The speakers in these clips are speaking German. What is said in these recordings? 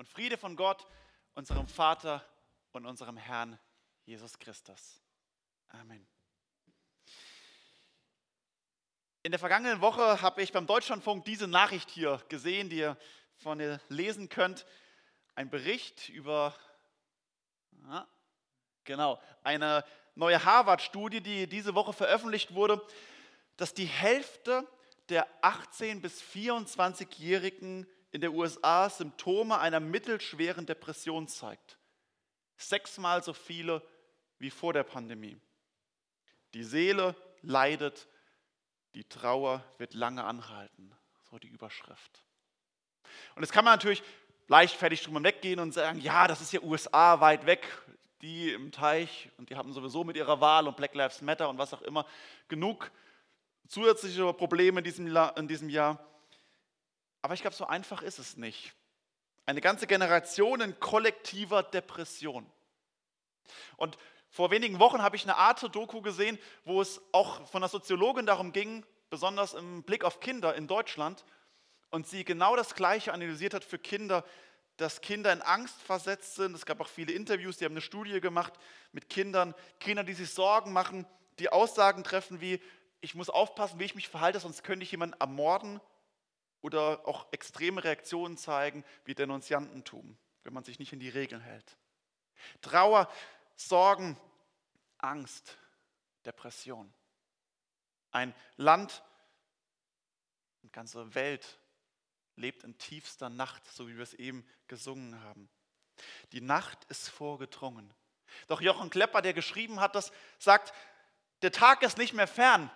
und Friede von Gott, unserem Vater und unserem Herrn Jesus Christus. Amen. In der vergangenen Woche habe ich beim Deutschlandfunk diese Nachricht hier gesehen, die ihr von ihr lesen könnt. Ein Bericht über, ja, genau, eine neue Harvard-Studie, die diese Woche veröffentlicht wurde, dass die Hälfte der 18- bis 24-Jährigen in der USA Symptome einer mittelschweren Depression zeigt. Sechsmal so viele wie vor der Pandemie. Die Seele leidet, die Trauer wird lange anhalten. So die Überschrift. Und jetzt kann man natürlich leichtfertig drüber weggehen und sagen, ja, das ist ja USA weit weg, die im Teich und die haben sowieso mit ihrer Wahl und Black Lives Matter und was auch immer genug zusätzliche Probleme in diesem, in diesem Jahr. Aber ich glaube, so einfach ist es nicht. Eine ganze Generation in kollektiver Depression. Und vor wenigen Wochen habe ich eine Art Doku gesehen, wo es auch von der Soziologin darum ging, besonders im Blick auf Kinder in Deutschland, und sie genau das Gleiche analysiert hat für Kinder, dass Kinder in Angst versetzt sind. Es gab auch viele Interviews, die haben eine Studie gemacht mit Kindern, Kinder, die sich Sorgen machen, die Aussagen treffen wie, ich muss aufpassen, wie ich mich verhalte, sonst könnte ich jemanden ermorden oder auch extreme Reaktionen zeigen wie Denunziantentum, wenn man sich nicht in die Regeln hält. Trauer, Sorgen, Angst, Depression. Ein Land, eine ganze Welt lebt in tiefster Nacht, so wie wir es eben gesungen haben. Die Nacht ist vorgedrungen. Doch Jochen Klepper, der geschrieben hat, das sagt, der Tag ist nicht mehr fern.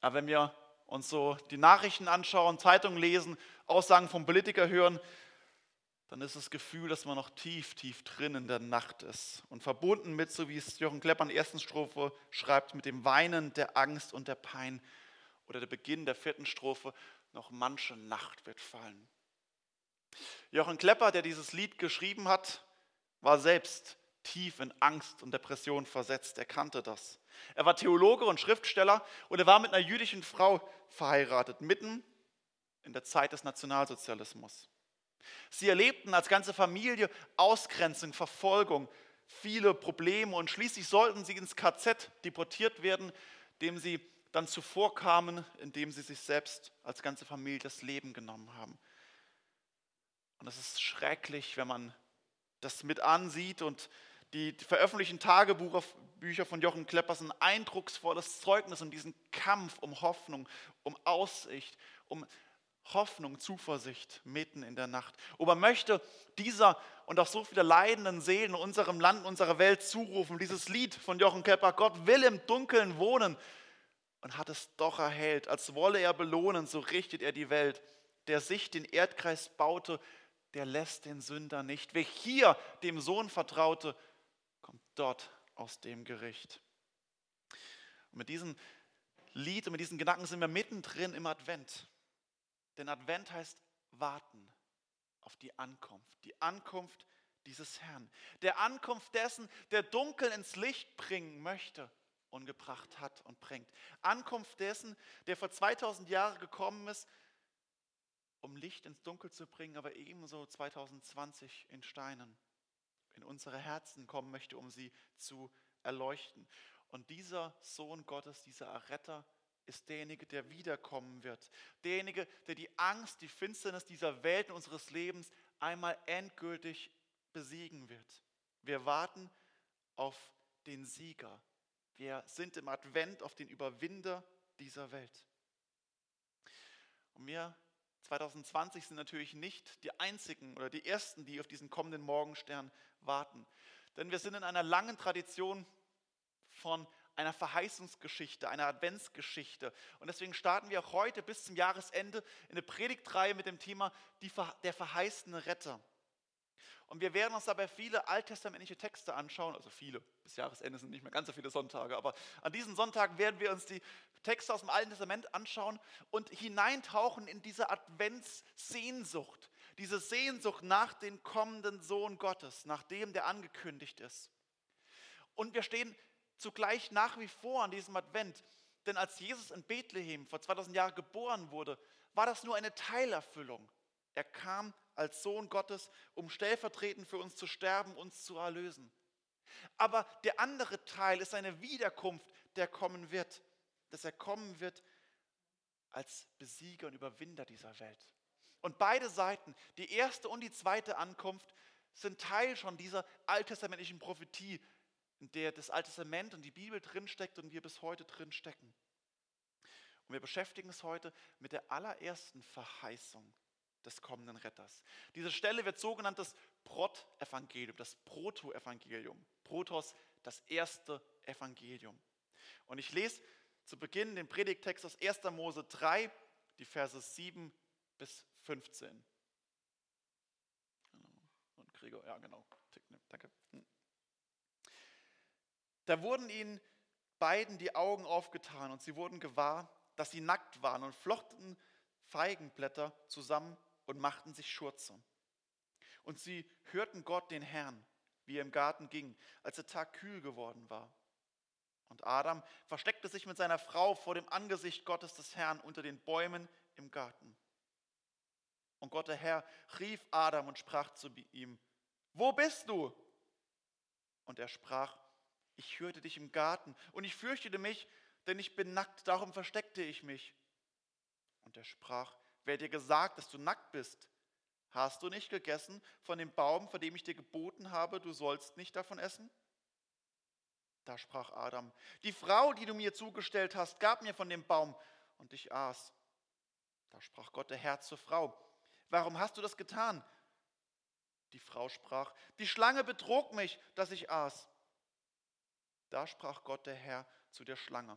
Aber wenn wir uns so die Nachrichten anschauen, Zeitungen lesen, Aussagen von Politikern hören, dann ist das Gefühl, dass man noch tief, tief drin in der Nacht ist. Und verbunden mit, so wie es Jochen Klepper in der ersten Strophe schreibt, mit dem Weinen der Angst und der Pein. Oder der Beginn der vierten Strophe, noch manche Nacht wird fallen. Jochen Klepper, der dieses Lied geschrieben hat, war selbst tief in Angst und Depression versetzt. Er kannte das. Er war Theologe und Schriftsteller und er war mit einer jüdischen Frau verheiratet, mitten in der Zeit des Nationalsozialismus. Sie erlebten als ganze Familie Ausgrenzung, Verfolgung, viele Probleme und schließlich sollten sie ins KZ deportiert werden, dem sie dann zuvor kamen, indem sie sich selbst als ganze Familie das Leben genommen haben. Und es ist schrecklich, wenn man das mit ansieht und die veröffentlichten Tagebücher von Jochen Kleppers ein eindrucksvolles Zeugnis um diesen Kampf um Hoffnung, um Aussicht, um Hoffnung, Zuversicht mitten in der Nacht. Man möchte dieser und auch so viele leidenden Seelen in unserem Land, unserer Welt zurufen, dieses Lied von Jochen Klepper, Gott will im Dunkeln wohnen und hat es doch erhellt. Als wolle er belohnen, so richtet er die Welt. Der sich den Erdkreis baute, der lässt den Sünder nicht. Wer hier dem Sohn vertraute, dort aus dem Gericht. Und mit diesem Lied und mit diesen Gedanken sind wir mittendrin im Advent. Denn Advent heißt warten auf die Ankunft, die Ankunft dieses Herrn, der Ankunft dessen, der Dunkel ins Licht bringen möchte und gebracht hat und bringt. Ankunft dessen, der vor 2000 Jahren gekommen ist, um Licht ins Dunkel zu bringen, aber ebenso 2020 in Steinen in unsere Herzen kommen möchte, um sie zu erleuchten. Und dieser Sohn Gottes, dieser Erretter, ist derjenige, der wiederkommen wird. Derjenige, der die Angst, die Finsternis dieser Welt und unseres Lebens einmal endgültig besiegen wird. Wir warten auf den Sieger. Wir sind im Advent auf den Überwinder dieser Welt. Und wir 2020 sind natürlich nicht die einzigen oder die ersten, die auf diesen kommenden Morgenstern warten. Denn wir sind in einer langen Tradition von einer Verheißungsgeschichte, einer Adventsgeschichte. Und deswegen starten wir auch heute bis zum Jahresende in eine Predigtreihe mit dem Thema der verheißene Retter. Und wir werden uns dabei viele alttestamentliche Texte anschauen, also viele, bis Jahresende sind nicht mehr ganz so viele Sonntage, aber an diesen Sonntagen werden wir uns die Texte aus dem Alten Testament anschauen und hineintauchen in diese Adventssehnsucht, diese Sehnsucht nach dem kommenden Sohn Gottes, nach dem, der angekündigt ist. Und wir stehen zugleich nach wie vor an diesem Advent, denn als Jesus in Bethlehem vor 2000 Jahren geboren wurde, war das nur eine Teilerfüllung Er kam als Sohn Gottes, um stellvertretend für uns zu sterben, uns zu erlösen. Aber der andere Teil ist eine Wiederkunft, der kommen wird, dass er kommen wird als Besieger und Überwinder dieser Welt. Und beide Seiten, die erste und die zweite Ankunft, sind Teil schon dieser alttestamentlichen Prophetie, in der das Alte Testament und die Bibel drinsteckt und wir bis heute drinstecken. Und wir beschäftigen uns heute mit der allerersten Verheißung des kommenden Retters. Diese Stelle wird sogenannt das Prot-Evangelium, das Proto-Evangelium. Protos, das erste Evangelium. Und ich lese zu Beginn den Predigtext aus 1. Mose 3, die Verse 7 bis 15. Und Gregor, ja genau, danke. Hm. Da wurden ihnen beiden die Augen aufgetan und sie wurden gewahr, dass sie nackt waren und flochten Feigenblätter zusammen und machten sich Schurze. Und sie hörten Gott, den Herrn, wie er im Garten ging, als der Tag kühl geworden war. Und Adam versteckte sich mit seiner Frau vor dem Angesicht Gottes des Herrn unter den Bäumen im Garten. Und Gott der Herr rief Adam und sprach zu ihm, wo bist du? Und er sprach, ich hörte dich im Garten und ich fürchtete mich, denn ich bin nackt, darum versteckte ich mich. Und er sprach, wer dir gesagt, dass du nackt bist? Hast du nicht gegessen von dem Baum, von dem ich dir geboten habe, du sollst nicht davon essen? Da sprach Adam, die Frau, die du mir zugestellt hast, gab mir von dem Baum und ich aß. Da sprach Gott der Herr zur Frau, warum hast du das getan? Die Frau sprach, die Schlange betrog mich, dass ich aß. Da sprach Gott der Herr zu der Schlange,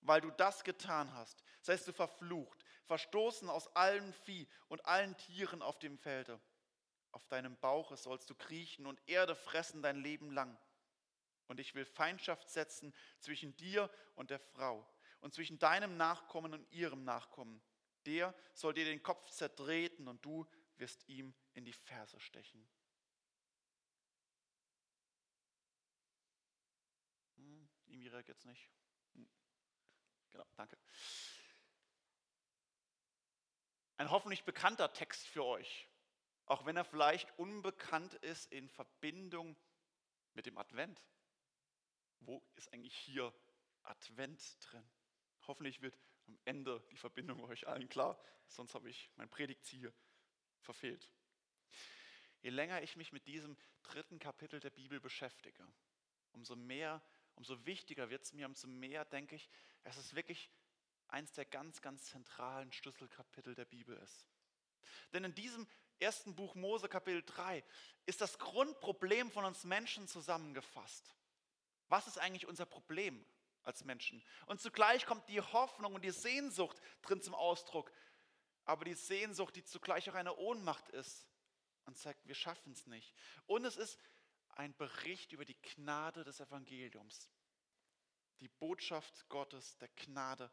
weil du das getan hast, seist du verflucht, verstoßen aus allen Vieh und allen Tieren auf dem Felde. Auf deinem Bauche sollst du kriechen und Erde fressen dein Leben lang. Und ich will Feindschaft setzen zwischen dir und der Frau und zwischen deinem Nachkommen und ihrem Nachkommen. Der soll dir den Kopf zertreten und du wirst ihm in die Ferse stechen. Hm, irgendwie reagiert es nicht. Genau, danke. Ein hoffentlich bekannter Text für euch, auch wenn er vielleicht unbekannt ist in Verbindung mit dem Advent. Wo ist eigentlich hier Advent drin? Hoffentlich wird am Ende die Verbindung euch allen klar, sonst habe ich mein Predigtziel verfehlt. Je länger ich mich mit diesem dritten Kapitel der Bibel beschäftige, umso mehr umso wichtiger wird es mir, umso mehr denke ich, es ist wirklich eins der ganz, ganz zentralen Schlüsselkapitel der Bibel ist. Denn in diesem ersten Buch Mose Kapitel 3 ist das Grundproblem von uns Menschen zusammengefasst. Was ist eigentlich unser Problem als Menschen? Und zugleich kommt die Hoffnung und die Sehnsucht drin zum Ausdruck. Aber die Sehnsucht, die zugleich auch eine Ohnmacht ist und zeigt, wir schaffen es nicht. Und es ist ein Bericht über die Gnade des Evangeliums. Die Botschaft Gottes der Gnade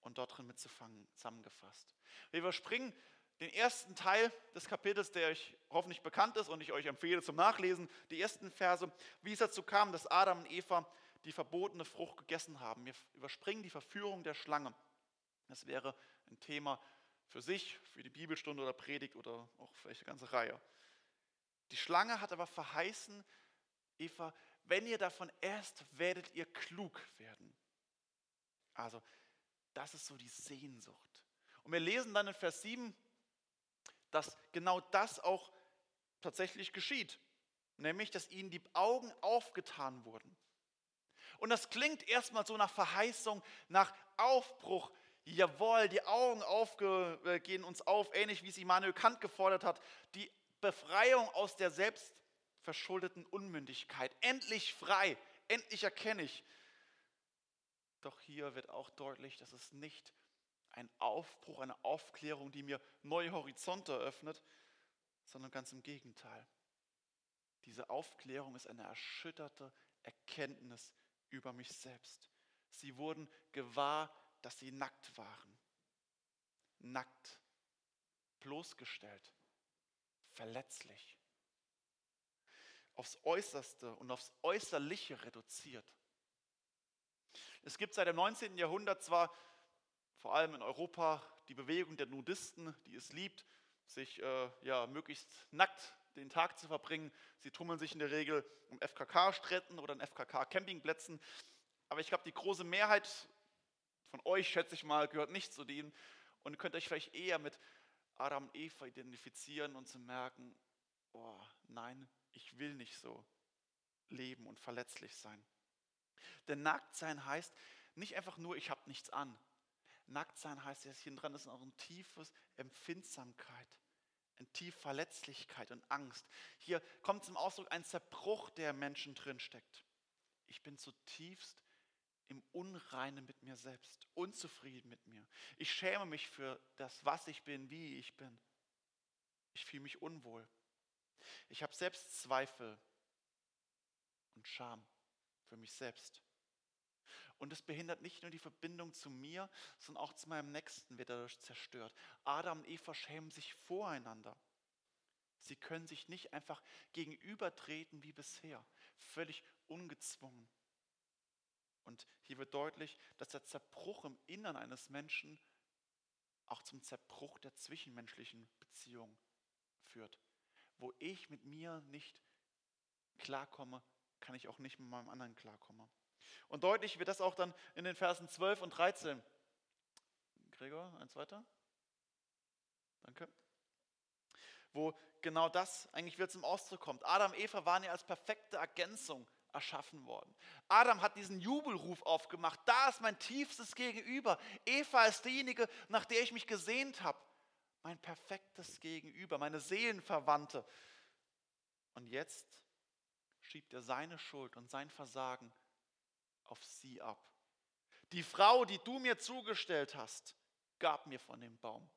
und dort drin mitzufangen, zusammengefasst. Wir überspringen den ersten Teil des Kapitels, der euch hoffentlich bekannt ist und ich euch empfehle zum Nachlesen, die ersten Verse, wie es dazu kam, dass Adam und Eva die verbotene Frucht gegessen haben. Wir überspringen die Verführung der Schlange. Das wäre ein Thema für sich, für die Bibelstunde oder Predigt oder auch vielleicht eine ganze Reihe. Die Schlange hat aber verheißen, Eva, wenn ihr davon esst, werdet ihr klug werden. Also, das ist so die Sehnsucht. Und wir lesen dann in Vers 7, dass genau das auch tatsächlich geschieht. Nämlich, dass ihnen die Augen aufgetan wurden. Und das klingt erstmal so nach Verheißung, nach Aufbruch. Jawohl, die Augen gehen uns auf, ähnlich wie es Immanuel Kant gefordert hat. Die Befreiung aus der selbstverschuldeten Unmündigkeit. Endlich frei, endlich erkenne ich. Doch hier wird auch deutlich, dass es nicht ein Aufbruch, eine Aufklärung, die mir neue Horizonte eröffnet, sondern ganz im Gegenteil. Diese Aufklärung ist eine erschütterte Erkenntnis über mich selbst. Sie wurden gewahr, dass sie nackt waren. Nackt, bloßgestellt, verletzlich, aufs Äußerste und aufs Äußerliche reduziert. Es gibt seit dem 19. Jahrhundert zwar vor allem in Europa die Bewegung der Nudisten, die es liebt, sich äh, ja, möglichst nackt den Tag zu verbringen. Sie tummeln sich in der Regel um FKK-Stränden oder an FKK-Campingplätzen. Aber ich glaube, die große Mehrheit von euch, schätze ich mal, gehört nicht zu denen und könnt euch vielleicht eher mit Adam und Eva identifizieren und zu merken, oh nein, ich will nicht so leben und verletzlich sein. Denn nackt sein heißt nicht einfach nur, ich habe nichts an. Nackt sein heißt, dass hier dran ist auch ein tiefes Empfindsamkeit, eine tiefe Verletzlichkeit und Angst. Hier kommt zum Ausdruck ein Zerbruch, der Menschen drinsteckt. Ich bin zutiefst im Unreinen mit mir selbst, unzufrieden mit mir. Ich schäme mich für das, was ich bin, wie ich bin. Ich fühle mich unwohl. Ich habe Selbstzweifel und Scham für mich selbst. Und es behindert nicht nur die Verbindung zu mir, sondern auch zu meinem Nächsten wird dadurch zerstört. Adam und Eva schämen sich voreinander. Sie können sich nicht einfach gegenübertreten wie bisher, völlig ungezwungen. Und hier wird deutlich, dass der Zerbruch im Innern eines Menschen auch zum Zerbruch der zwischenmenschlichen Beziehung führt. Wo ich mit mir nicht klarkomme, kann ich auch nicht mit meinem anderen klarkommen. Und deutlich wird das auch dann in den Versen 12 und 13. Gregor, eins weiter. Danke. Wo genau das eigentlich wieder zum Ausdruck kommt. Adam und Eva waren ja als perfekte Ergänzung erschaffen worden. Adam hat diesen Jubelruf aufgemacht. Da ist mein tiefstes Gegenüber. Eva ist diejenige, nach der ich mich gesehnt habe. Mein perfektes Gegenüber, meine Seelenverwandte. Und jetzt schiebt er seine Schuld und sein Versagen auf sie ab. Die Frau, die du mir zugestellt hast, gab mir von dem Baum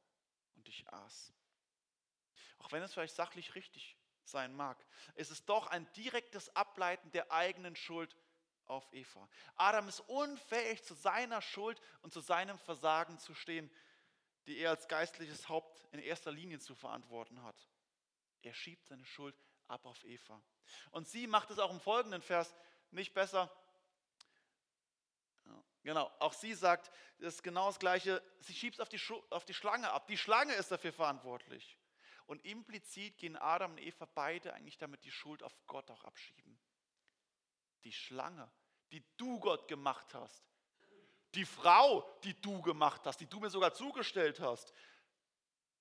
und ich aß. Auch wenn es vielleicht sachlich richtig sein mag, ist es doch ein direktes Ableiten der eigenen Schuld auf Eva. Adam ist unfähig, zu seiner Schuld und zu seinem Versagen zu stehen, die er als geistliches Haupt in erster Linie zu verantworten hat. Er schiebt seine Schuld ab auf Eva. Und sie macht es auch im folgenden Vers nicht besser. Genau, auch sie sagt, das ist genau das Gleiche, sie schiebt es auf die, auf die Schlange ab. Die Schlange ist dafür verantwortlich. Und implizit gehen Adam und Eva beide eigentlich damit die Schuld auf Gott auch abschieben. Die Schlange, die du Gott gemacht hast. Die Frau, die du gemacht hast, die du mir sogar zugestellt hast.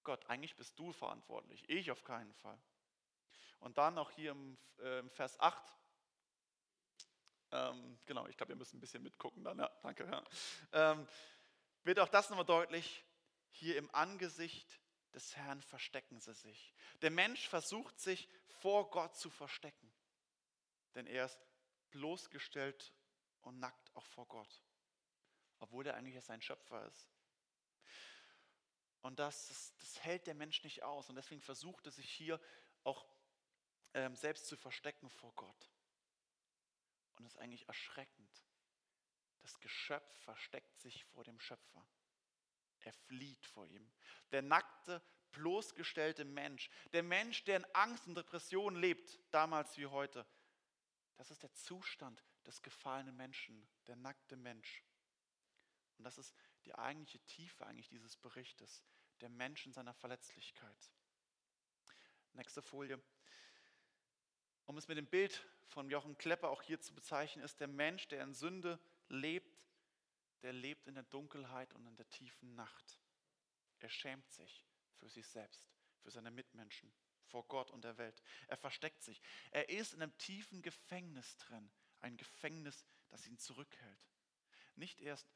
Gott, eigentlich bist du verantwortlich, ich auf keinen Fall. Und dann auch hier im, äh, im Vers 8, ähm, genau, ich glaube, ihr müsst ein bisschen mitgucken dann, ja, danke. Ja. Ähm, wird auch das nochmal deutlich, hier im Angesicht des Herrn verstecken sie sich. Der Mensch versucht sich vor Gott zu verstecken, denn er ist bloßgestellt und nackt auch vor Gott, obwohl er eigentlich sein Schöpfer ist. Und das, das, das, hält der Mensch nicht aus und deswegen versucht er sich hier auch ähm, selbst zu verstecken vor Gott. Ist eigentlich erschreckend. Das Geschöpf versteckt sich vor dem Schöpfer. Er flieht vor ihm. Der nackte, bloßgestellte Mensch, der Mensch, der in Angst und Depression lebt, damals wie heute, das ist der Zustand des gefallenen Menschen, der nackte Mensch. Und das ist die eigentliche Tiefe eigentlich dieses Berichtes, der Mensch in seiner Verletzlichkeit. Nächste Folie. Um es mit dem Bild von Jochen Klepper auch hier zu bezeichnen, ist der Mensch, der in Sünde lebt, der lebt in der Dunkelheit und in der tiefen Nacht. Er schämt sich für sich selbst, für seine Mitmenschen, vor Gott und der Welt. Er versteckt sich. Er ist in einem tiefen Gefängnis drin, ein Gefängnis, das ihn zurückhält. Nicht erst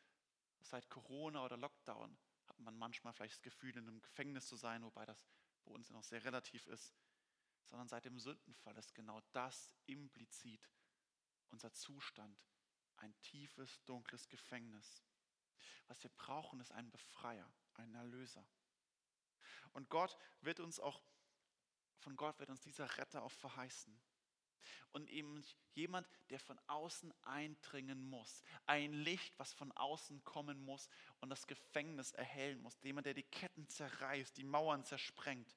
seit Corona oder Lockdown hat man manchmal vielleicht das Gefühl, in einem Gefängnis zu sein, wobei das bei uns noch sehr relativ ist, sondern seit dem Sündenfall ist genau das implizit unser Zustand, ein tiefes, dunkles Gefängnis. Was wir brauchen, ist ein Befreier, ein Erlöser. Und Gott wird uns auch, von Gott wird uns dieser Retter auch verheißen. Und eben jemand, der von außen eindringen muss. Ein Licht, was von außen kommen muss und das Gefängnis erhellen muss. Jemand, der die Ketten zerreißt, die Mauern zersprengt.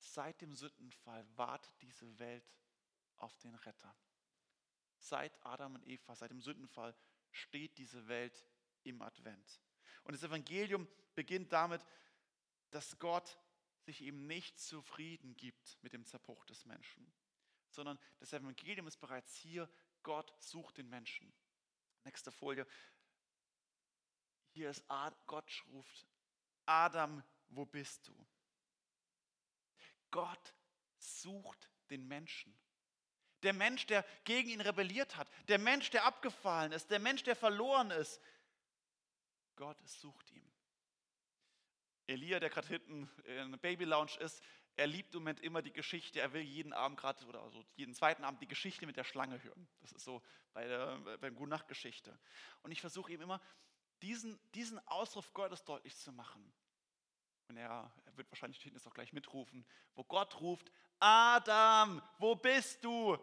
Seit dem Sündenfall wartet diese Welt auf den Retter. Seit Adam und Eva, seit dem Sündenfall steht diese Welt im Advent. Und das Evangelium beginnt damit, dass Gott sich eben nicht zufrieden gibt mit dem Zerbruch des Menschen, sondern das Evangelium ist bereits hier, Gott sucht den Menschen. Nächste Folie. Hier ist Gott ruft, Adam, wo bist du? Gott sucht den Menschen. Der Mensch, der gegen ihn rebelliert hat, der Mensch, der abgefallen ist, der Mensch, der verloren ist. Gott sucht ihn. Elia, der gerade hinten in der Baby Lounge ist, er liebt im Moment immer die Geschichte, er will jeden Abend gerade oder also jeden zweiten Abend die Geschichte mit der Schlange hören. Das ist so bei der, beim Gute Nacht Geschichte. Und ich versuche ihm immer diesen, diesen Ausruf Gottes deutlich zu machen. Und er, wird wahrscheinlich hinten auch gleich mitrufen, wo Gott ruft, Adam, wo bist du?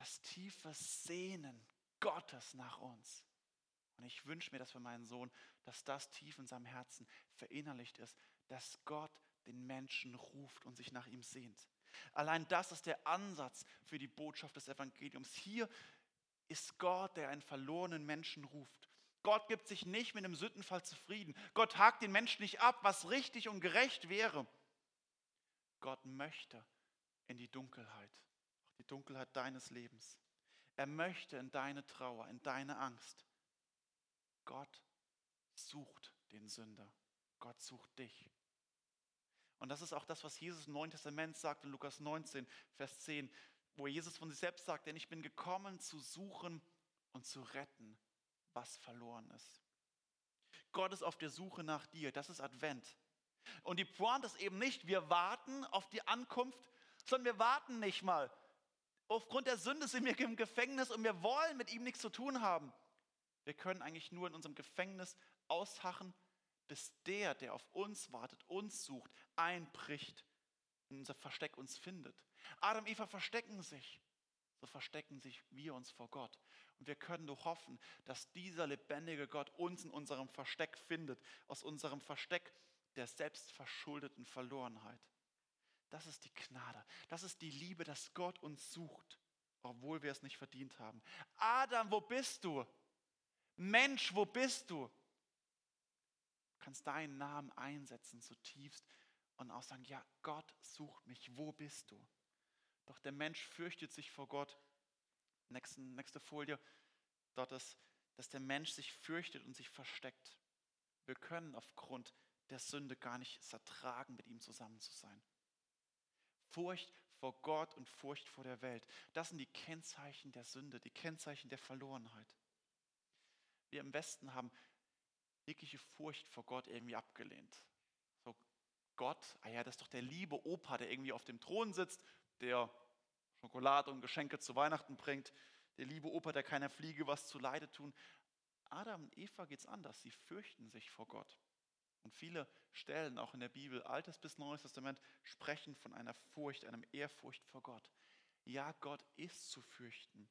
Das tiefe Sehnen Gottes nach uns. Und ich wünsche mir, dass für meinen Sohn, dass das tief in seinem Herzen verinnerlicht ist, dass Gott den Menschen ruft und sich nach ihm sehnt. Allein das ist der Ansatz für die Botschaft des Evangeliums. Hier ist Gott, der einen verlorenen Menschen ruft. Gott gibt sich nicht mit einem Sündenfall zufrieden. Gott hakt den Menschen nicht ab, was richtig und gerecht wäre. Gott möchte in die Dunkelheit, die Dunkelheit deines Lebens. Er möchte in deine Trauer, in deine Angst. Gott sucht den Sünder. Gott sucht dich. Und das ist auch das, was Jesus im Neuen Testament sagt in Lukas 19, Vers 10, wo Jesus von sich selbst sagt, denn ich bin gekommen zu suchen und zu retten, was verloren ist. Gott ist auf der Suche nach dir. Das ist Advent. Und die Pointe ist eben nicht, wir warten auf die Ankunft, sondern wir warten nicht mal. Aufgrund der Sünde sind wir im Gefängnis und wir wollen mit ihm nichts zu tun haben. Wir können eigentlich nur in unserem Gefängnis ausharren, bis der, der auf uns wartet, uns sucht, einbricht und unser Versteck uns findet. Adam und Eva verstecken sich so verstecken sich wir uns vor Gott. Und wir können nur hoffen, dass dieser lebendige Gott uns in unserem Versteck findet, aus unserem Versteck der selbstverschuldeten Verlorenheit. Das ist die Gnade, das ist die Liebe, dass Gott uns sucht, obwohl wir es nicht verdient haben. Adam, wo bist du? Mensch, wo bist du? Du kannst deinen Namen einsetzen zutiefst und auch sagen, ja, Gott sucht mich, wo bist du? Doch der Mensch fürchtet sich vor Gott. Nächste, nächste Folie. Dort ist, dass der Mensch sich fürchtet und sich versteckt. Wir können aufgrund der Sünde gar nicht es ertragen, mit ihm zusammen zu sein. Furcht vor Gott und Furcht vor der Welt. Das sind die Kennzeichen der Sünde, die Kennzeichen der Verlorenheit. Wir im Westen haben jegliche Furcht vor Gott irgendwie abgelehnt. So Gott, ah ja, das ist doch der liebe Opa, der irgendwie auf dem Thron sitzt, der Schokolade und Geschenke zu Weihnachten bringt, der liebe Opa, der keiner Fliege was zu Leide tun. Adam und Eva geht es anders. Sie fürchten sich vor Gott. Und viele Stellen, auch in der Bibel, Altes bis Neues Testament, sprechen von einer Furcht, einem Ehrfurcht vor Gott. Ja, Gott ist zu fürchten.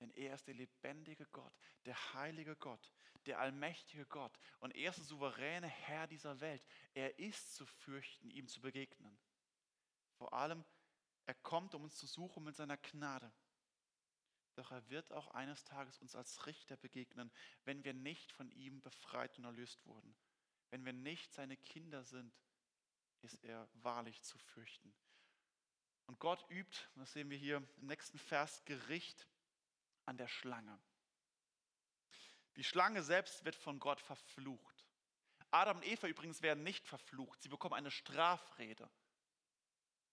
Denn er ist der lebendige Gott, der heilige Gott, der allmächtige Gott und er ist der souveräne Herr dieser Welt. Er ist zu fürchten, ihm zu begegnen. Vor allem, er kommt, um uns zu suchen mit seiner Gnade. Doch er wird auch eines Tages uns als Richter begegnen, wenn wir nicht von ihm befreit und erlöst wurden. Wenn wir nicht seine Kinder sind, ist er wahrlich zu fürchten. Und Gott übt, das sehen wir hier im nächsten Vers, Gericht an der Schlange. Die Schlange selbst wird von Gott verflucht. Adam und Eva übrigens werden nicht verflucht, sie bekommen eine Strafrede.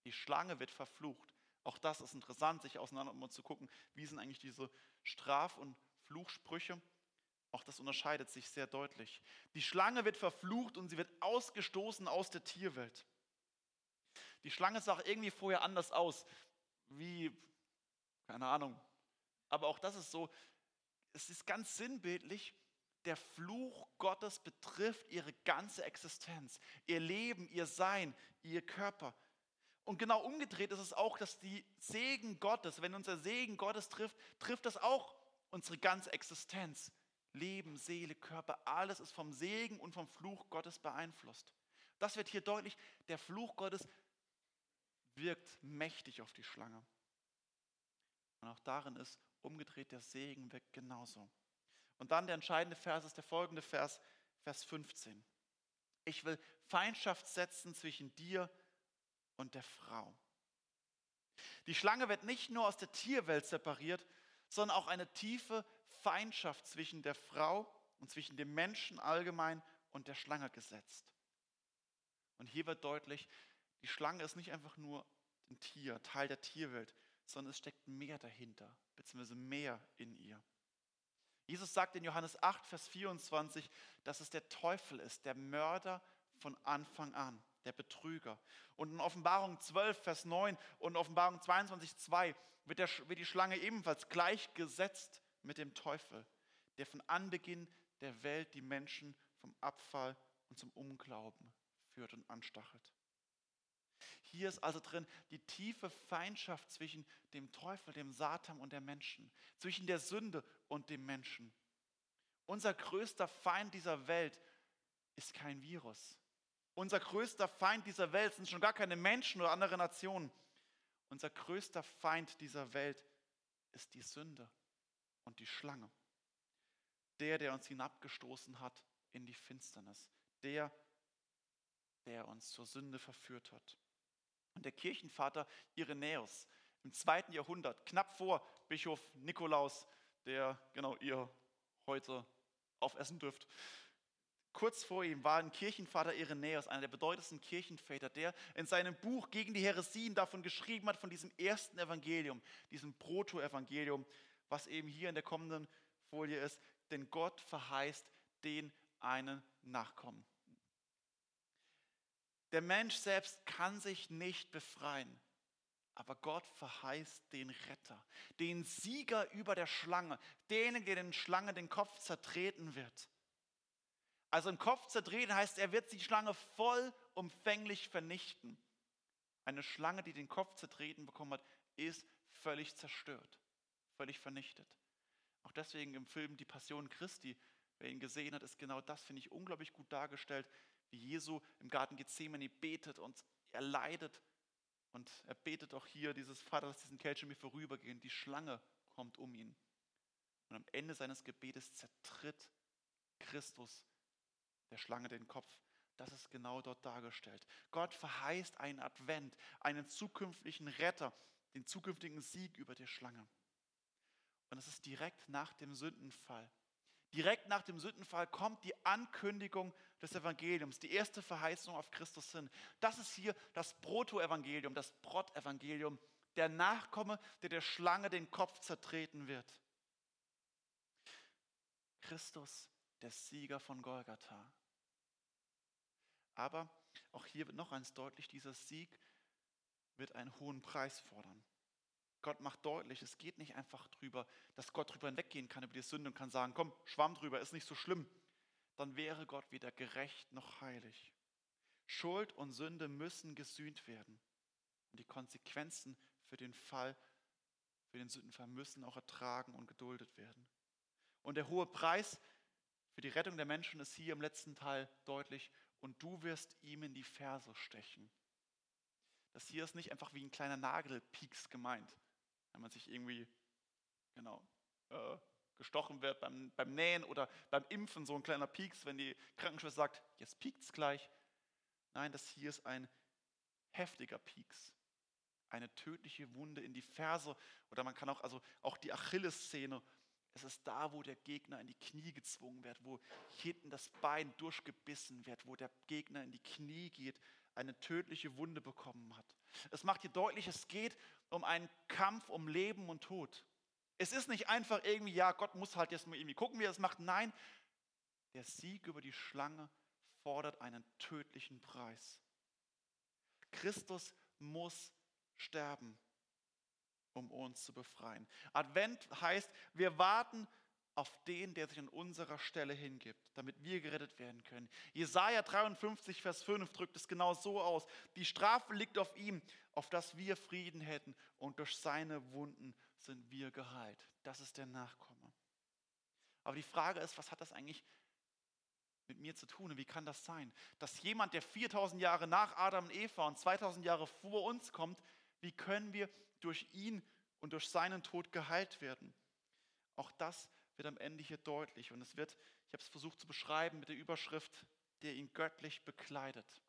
Die Schlange wird verflucht. Auch das ist interessant, sich auseinander um zu gucken, wie sind eigentlich diese Straf- und Fluchsprüche. Auch das unterscheidet sich sehr deutlich. Die Schlange wird verflucht und sie wird ausgestoßen aus der Tierwelt. Die Schlange sah irgendwie vorher anders aus, wie, keine Ahnung. Aber auch das ist so, es ist ganz sinnbildlich, der Fluch Gottes betrifft ihre ganze Existenz, ihr Leben, ihr Sein, ihr Körper. Und genau umgedreht ist es auch, dass die Segen Gottes, wenn unser Segen Gottes trifft, trifft das auch unsere ganze Existenz. Leben, Seele, Körper, alles ist vom Segen und vom Fluch Gottes beeinflusst. Das wird hier deutlich. Der Fluch Gottes wirkt mächtig auf die Schlange. Und auch darin ist umgedreht der Segen wirkt genauso. Und dann der entscheidende Vers ist der folgende Vers, Vers 15. Ich will Feindschaft setzen zwischen dir und der Frau. Die Schlange wird nicht nur aus der Tierwelt separiert, sondern auch eine tiefe Feindschaft zwischen der Frau und zwischen dem Menschen allgemein und der Schlange gesetzt. Und hier wird deutlich, die Schlange ist nicht einfach nur ein Tier, Teil der Tierwelt, sondern es steckt mehr dahinter, beziehungsweise mehr in ihr. Jesus sagt in Johannes 8, Vers 24, dass es der Teufel ist, der Mörder von Anfang an, der Betrüger. Und in Offenbarung 12, Vers 9 und Offenbarung 22, 2 wird, der, wird die Schlange ebenfalls gleichgesetzt mit dem Teufel, der von Anbeginn der Welt die Menschen vom Abfall und zum Unglauben führt und anstachelt. Hier ist also drin die tiefe Feindschaft zwischen dem Teufel, dem Satan und der Menschen, zwischen der Sünde und dem Menschen. Unser größter Feind dieser Welt ist kein Virus. Unser größter Feind dieser Welt sind schon gar keine Menschen oder andere Nationen. Unser größter Feind dieser Welt ist die Sünde und die Schlange. Der, der uns hinabgestoßen hat in die Finsternis. Der, der uns zur Sünde verführt hat. Und der Kirchenvater Irenäus im zweiten Jahrhundert, knapp vor Bischof Nikolaus, der genau ihr heute aufessen dürft. Kurz vor ihm war ein Kirchenvater Irenäus, einer der bedeutendsten Kirchenväter, der in seinem Buch gegen die Heresien davon geschrieben hat, von diesem ersten Evangelium, diesem Proto-Evangelium, was eben hier in der kommenden Folie ist. Denn Gott verheißt den einen Nachkommen. Der Mensch selbst kann sich nicht befreien. Aber Gott verheißt den Retter, den Sieger über der Schlange, denen, der den Schlange den Kopf zertreten wird. Also im Kopf zertreten heißt, er wird die Schlange vollumfänglich vernichten. Eine Schlange, die den Kopf zertreten bekommen hat, ist völlig zerstört, völlig vernichtet. Auch deswegen im Film Die Passion Christi, wer ihn gesehen hat, ist genau das, finde ich, unglaublich gut dargestellt, wie Jesu im Garten Gethsemane betet und er leidet. Und er betet auch hier dieses Vater, lass diesen Kelch mir vorübergehen. Die Schlange kommt um ihn. Und am Ende seines Gebetes zertritt Christus der Schlange den Kopf. Das ist genau dort dargestellt. Gott verheißt einen Advent, einen zukünftigen Retter, den zukünftigen Sieg über die Schlange. Und es ist direkt nach dem Sündenfall. Direkt nach dem Sündenfall kommt die Ankündigung des Evangeliums, die erste Verheißung auf Christus hin. Das ist hier das Proto-Evangelium, das Brot-Evangelium, der Nachkomme, der der Schlange den Kopf zertreten wird. Christus, der Sieger von Golgatha. Aber auch hier wird noch eins deutlich, dieser Sieg wird einen hohen Preis fordern. Gott macht deutlich, es geht nicht einfach drüber, dass Gott drüber hinweggehen kann über die Sünde und kann sagen, komm, schwamm drüber, ist nicht so schlimm. Dann wäre Gott weder gerecht noch heilig. Schuld und Sünde müssen gesühnt werden. Und die Konsequenzen für den Fall, für den Sündenfall müssen auch ertragen und geduldet werden. Und der hohe Preis für die Rettung der Menschen ist hier im letzten Teil deutlich. Und du wirst ihm in die Ferse stechen. Das hier ist nicht einfach wie ein kleiner Nagelpieks gemeint wenn man sich irgendwie genau äh, gestochen wird beim, beim Nähen oder beim Impfen, so ein kleiner Pieks, wenn die Krankenschwester sagt, jetzt piekt es gleich. Nein, das hier ist ein heftiger Pieks. Eine tödliche Wunde in die Ferse oder man kann auch, also auch die Achillessehne. Es ist da, wo der Gegner in die Knie gezwungen wird, wo hinten das Bein durchgebissen wird, wo der Gegner in die Knie geht, eine tödliche Wunde bekommen hat. Es macht hier deutlich, es geht um einen Kampf um Leben und Tod. Es ist nicht einfach irgendwie, ja, Gott muss halt jetzt mal irgendwie gucken, wie er es macht. Nein, der Sieg über die Schlange fordert einen tödlichen Preis. Christus muss sterben, um uns zu befreien. Advent heißt, wir warten auf den, der sich an unserer Stelle hingibt, damit wir gerettet werden können. Jesaja 53, Vers 5 drückt es genau so aus. Die Strafe liegt auf ihm, auf dass wir Frieden hätten und durch seine Wunden sind wir geheilt. Das ist der Nachkomme. Aber die Frage ist, was hat das eigentlich mit mir zu tun und wie kann das sein? Dass jemand, der 4000 Jahre nach Adam und Eva und 2000 Jahre vor uns kommt, wie können wir durch ihn und durch seinen Tod geheilt werden? Auch das wird am Ende hier deutlich. Und es wird, ich habe es versucht zu beschreiben mit der Überschrift der ihn göttlich bekleidet.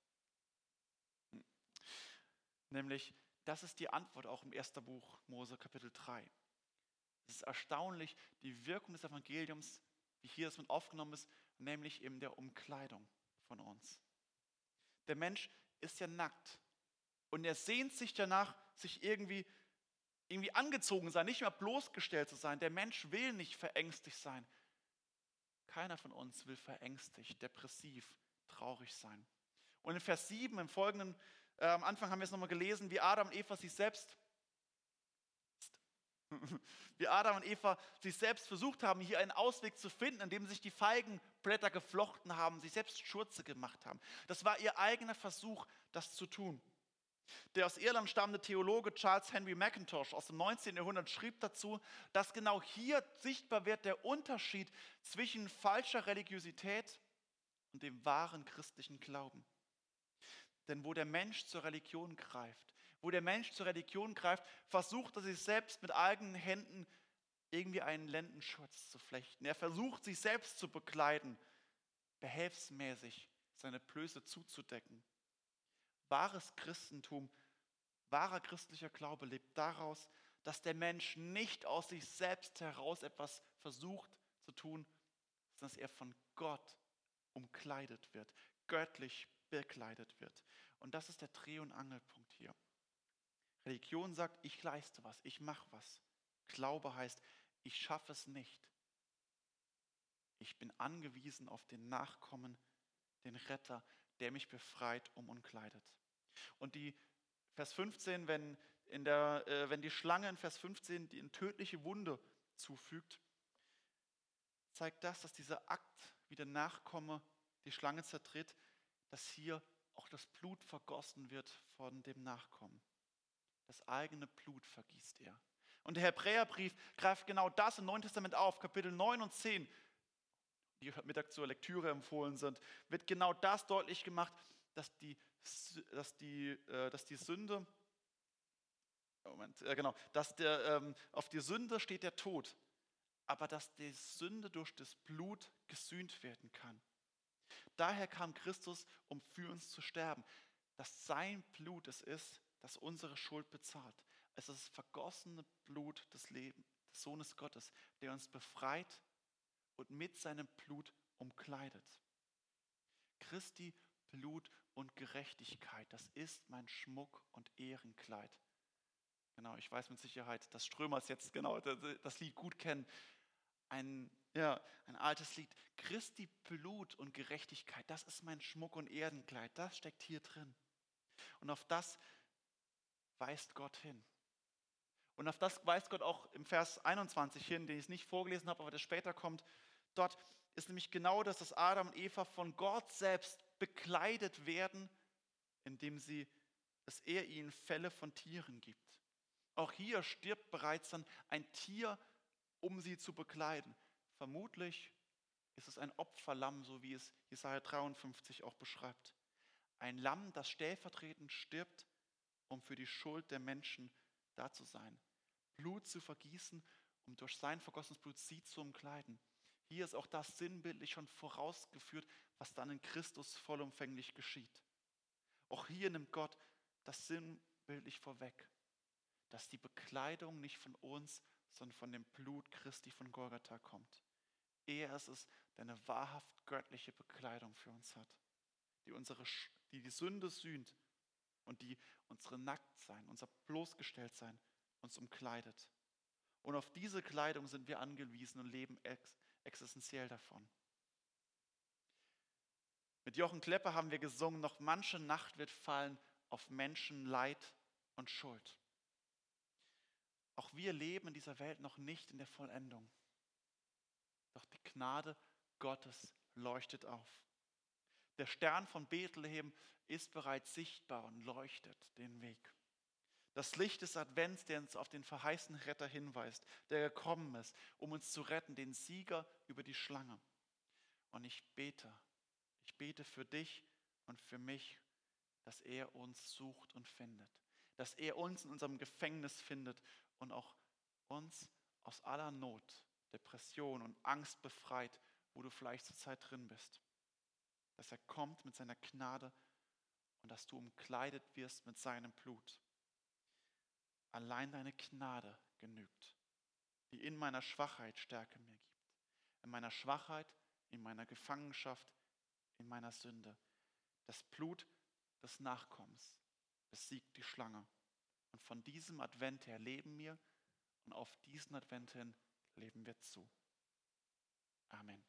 Nämlich, das ist die Antwort auch im ersten Buch Mose Kapitel 3. Es ist erstaunlich, die Wirkung des Evangeliums, wie hier das mit aufgenommen ist, nämlich in der Umkleidung von uns. Der Mensch ist ja nackt und er sehnt sich danach, sich irgendwie, irgendwie angezogen sein, nicht mehr bloßgestellt zu sein. Der Mensch will nicht verängstigt sein. Keiner von uns will verängstigt, depressiv, traurig sein. Und in Vers 7 im folgenden äh, am Anfang haben wir es nochmal gelesen, wie Adam und Eva sich selbst, wie Adam und Eva sich selbst versucht haben, hier einen Ausweg zu finden, indem sich die Feigenblätter geflochten haben, sich selbst Schurze gemacht haben. Das war ihr eigener Versuch, das zu tun. Der aus Irland stammende Theologe Charles Henry McIntosh aus dem 19. Jahrhundert schrieb dazu, dass genau hier sichtbar wird der Unterschied zwischen falscher Religiosität und dem wahren christlichen Glauben. Denn wo der Mensch zur Religion greift, wo der Mensch zur Religion greift, versucht er sich selbst mit eigenen Händen irgendwie einen Lendenschutz zu flechten. Er versucht sich selbst zu bekleiden, behelfsmäßig seine Blöße zuzudecken. Wahres Christentum, wahrer christlicher Glaube lebt daraus, dass der Mensch nicht aus sich selbst heraus etwas versucht zu tun, sondern dass er von Gott umkleidet wird, göttlich bekleidet wird. Und das ist der Dreh- und Angelpunkt hier. Religion sagt, ich leiste was, ich mache was. Glaube heißt, ich schaffe es nicht. Ich bin angewiesen auf den Nachkommen, den Retter, der mich befreit, um und kleidet. Und die Vers 15, wenn, in der, äh, wenn die Schlange in Vers 15 die eine tödliche Wunde zufügt, zeigt das, dass dieser Akt, wie der Nachkomme die Schlange zertritt, dass hier auch das Blut vergossen wird von dem Nachkommen. Das eigene Blut vergießt er. Und der Hebräerbrief greift genau das im Neuen Testament auf, Kapitel 9 und 10, die heute Mittag zur Lektüre empfohlen sind, wird genau das deutlich gemacht, dass die, dass die, äh, dass die Sünde, Moment, äh, genau, dass der, ähm, auf die Sünde steht der Tod, aber dass die Sünde durch das Blut gesühnt werden kann. Daher kam Christus, um für uns zu sterben. Dass sein Blut es ist, das unsere Schuld bezahlt. Es ist das vergossene Blut des Lebens, des Sohnes Gottes, der uns befreit und mit seinem Blut umkleidet. Christi Blut und Gerechtigkeit, das ist mein Schmuck und Ehrenkleid. Genau, ich weiß mit Sicherheit, dass Strömers jetzt genau das Lied gut kennen. Ein ja, ein altes Lied. Christi Blut und Gerechtigkeit, das ist mein Schmuck und Erdenkleid, das steckt hier drin. Und auf das weist Gott hin. Und auf das weist Gott auch im Vers 21 hin, den ich nicht vorgelesen habe, aber der später kommt. Dort ist nämlich genau das, dass Adam und Eva von Gott selbst bekleidet werden, indem sie, dass er ihnen Fälle von Tieren gibt. Auch hier stirbt bereits dann ein Tier, um sie zu bekleiden. Vermutlich ist es ein Opferlamm, so wie es Jesaja 53 auch beschreibt. Ein Lamm, das stellvertretend stirbt, um für die Schuld der Menschen da zu sein. Blut zu vergießen, um durch sein vergossenes Blut sie zu umkleiden. Hier ist auch das sinnbildlich schon vorausgeführt, was dann in Christus vollumfänglich geschieht. Auch hier nimmt Gott das sinnbildlich vorweg, dass die Bekleidung nicht von uns, sondern von dem Blut Christi von Golgatha kommt. Er ist es, der eine wahrhaft göttliche Bekleidung für uns hat, die, unsere, die die Sünde sühnt und die unsere Nacktsein, unser Bloßgestelltsein uns umkleidet. Und auf diese Kleidung sind wir angewiesen und leben ex existenziell davon. Mit Jochen Klepper haben wir gesungen, noch manche Nacht wird fallen auf Menschen Leid und Schuld. Auch wir leben in dieser Welt noch nicht in der Vollendung. Doch die Gnade Gottes leuchtet auf. Der Stern von Bethlehem ist bereits sichtbar und leuchtet den Weg. Das Licht des Advents, der uns auf den verheißenen Retter hinweist, der gekommen ist, um uns zu retten, den Sieger über die Schlange. Und ich bete, ich bete für dich und für mich, dass er uns sucht und findet, dass er uns in unserem Gefängnis findet und auch uns aus aller Not Depression und Angst befreit, wo du vielleicht zurzeit drin bist. dass er kommt mit seiner Gnade und dass du umkleidet wirst mit seinem Blut. Allein deine Gnade genügt, die in meiner Schwachheit Stärke mir gibt. In meiner Schwachheit, in meiner Gefangenschaft, in meiner Sünde. Das Blut des Nachkommens besiegt die Schlange. Und von diesem Advent her leben wir und auf diesen Advent hin leben wir zu. Amen.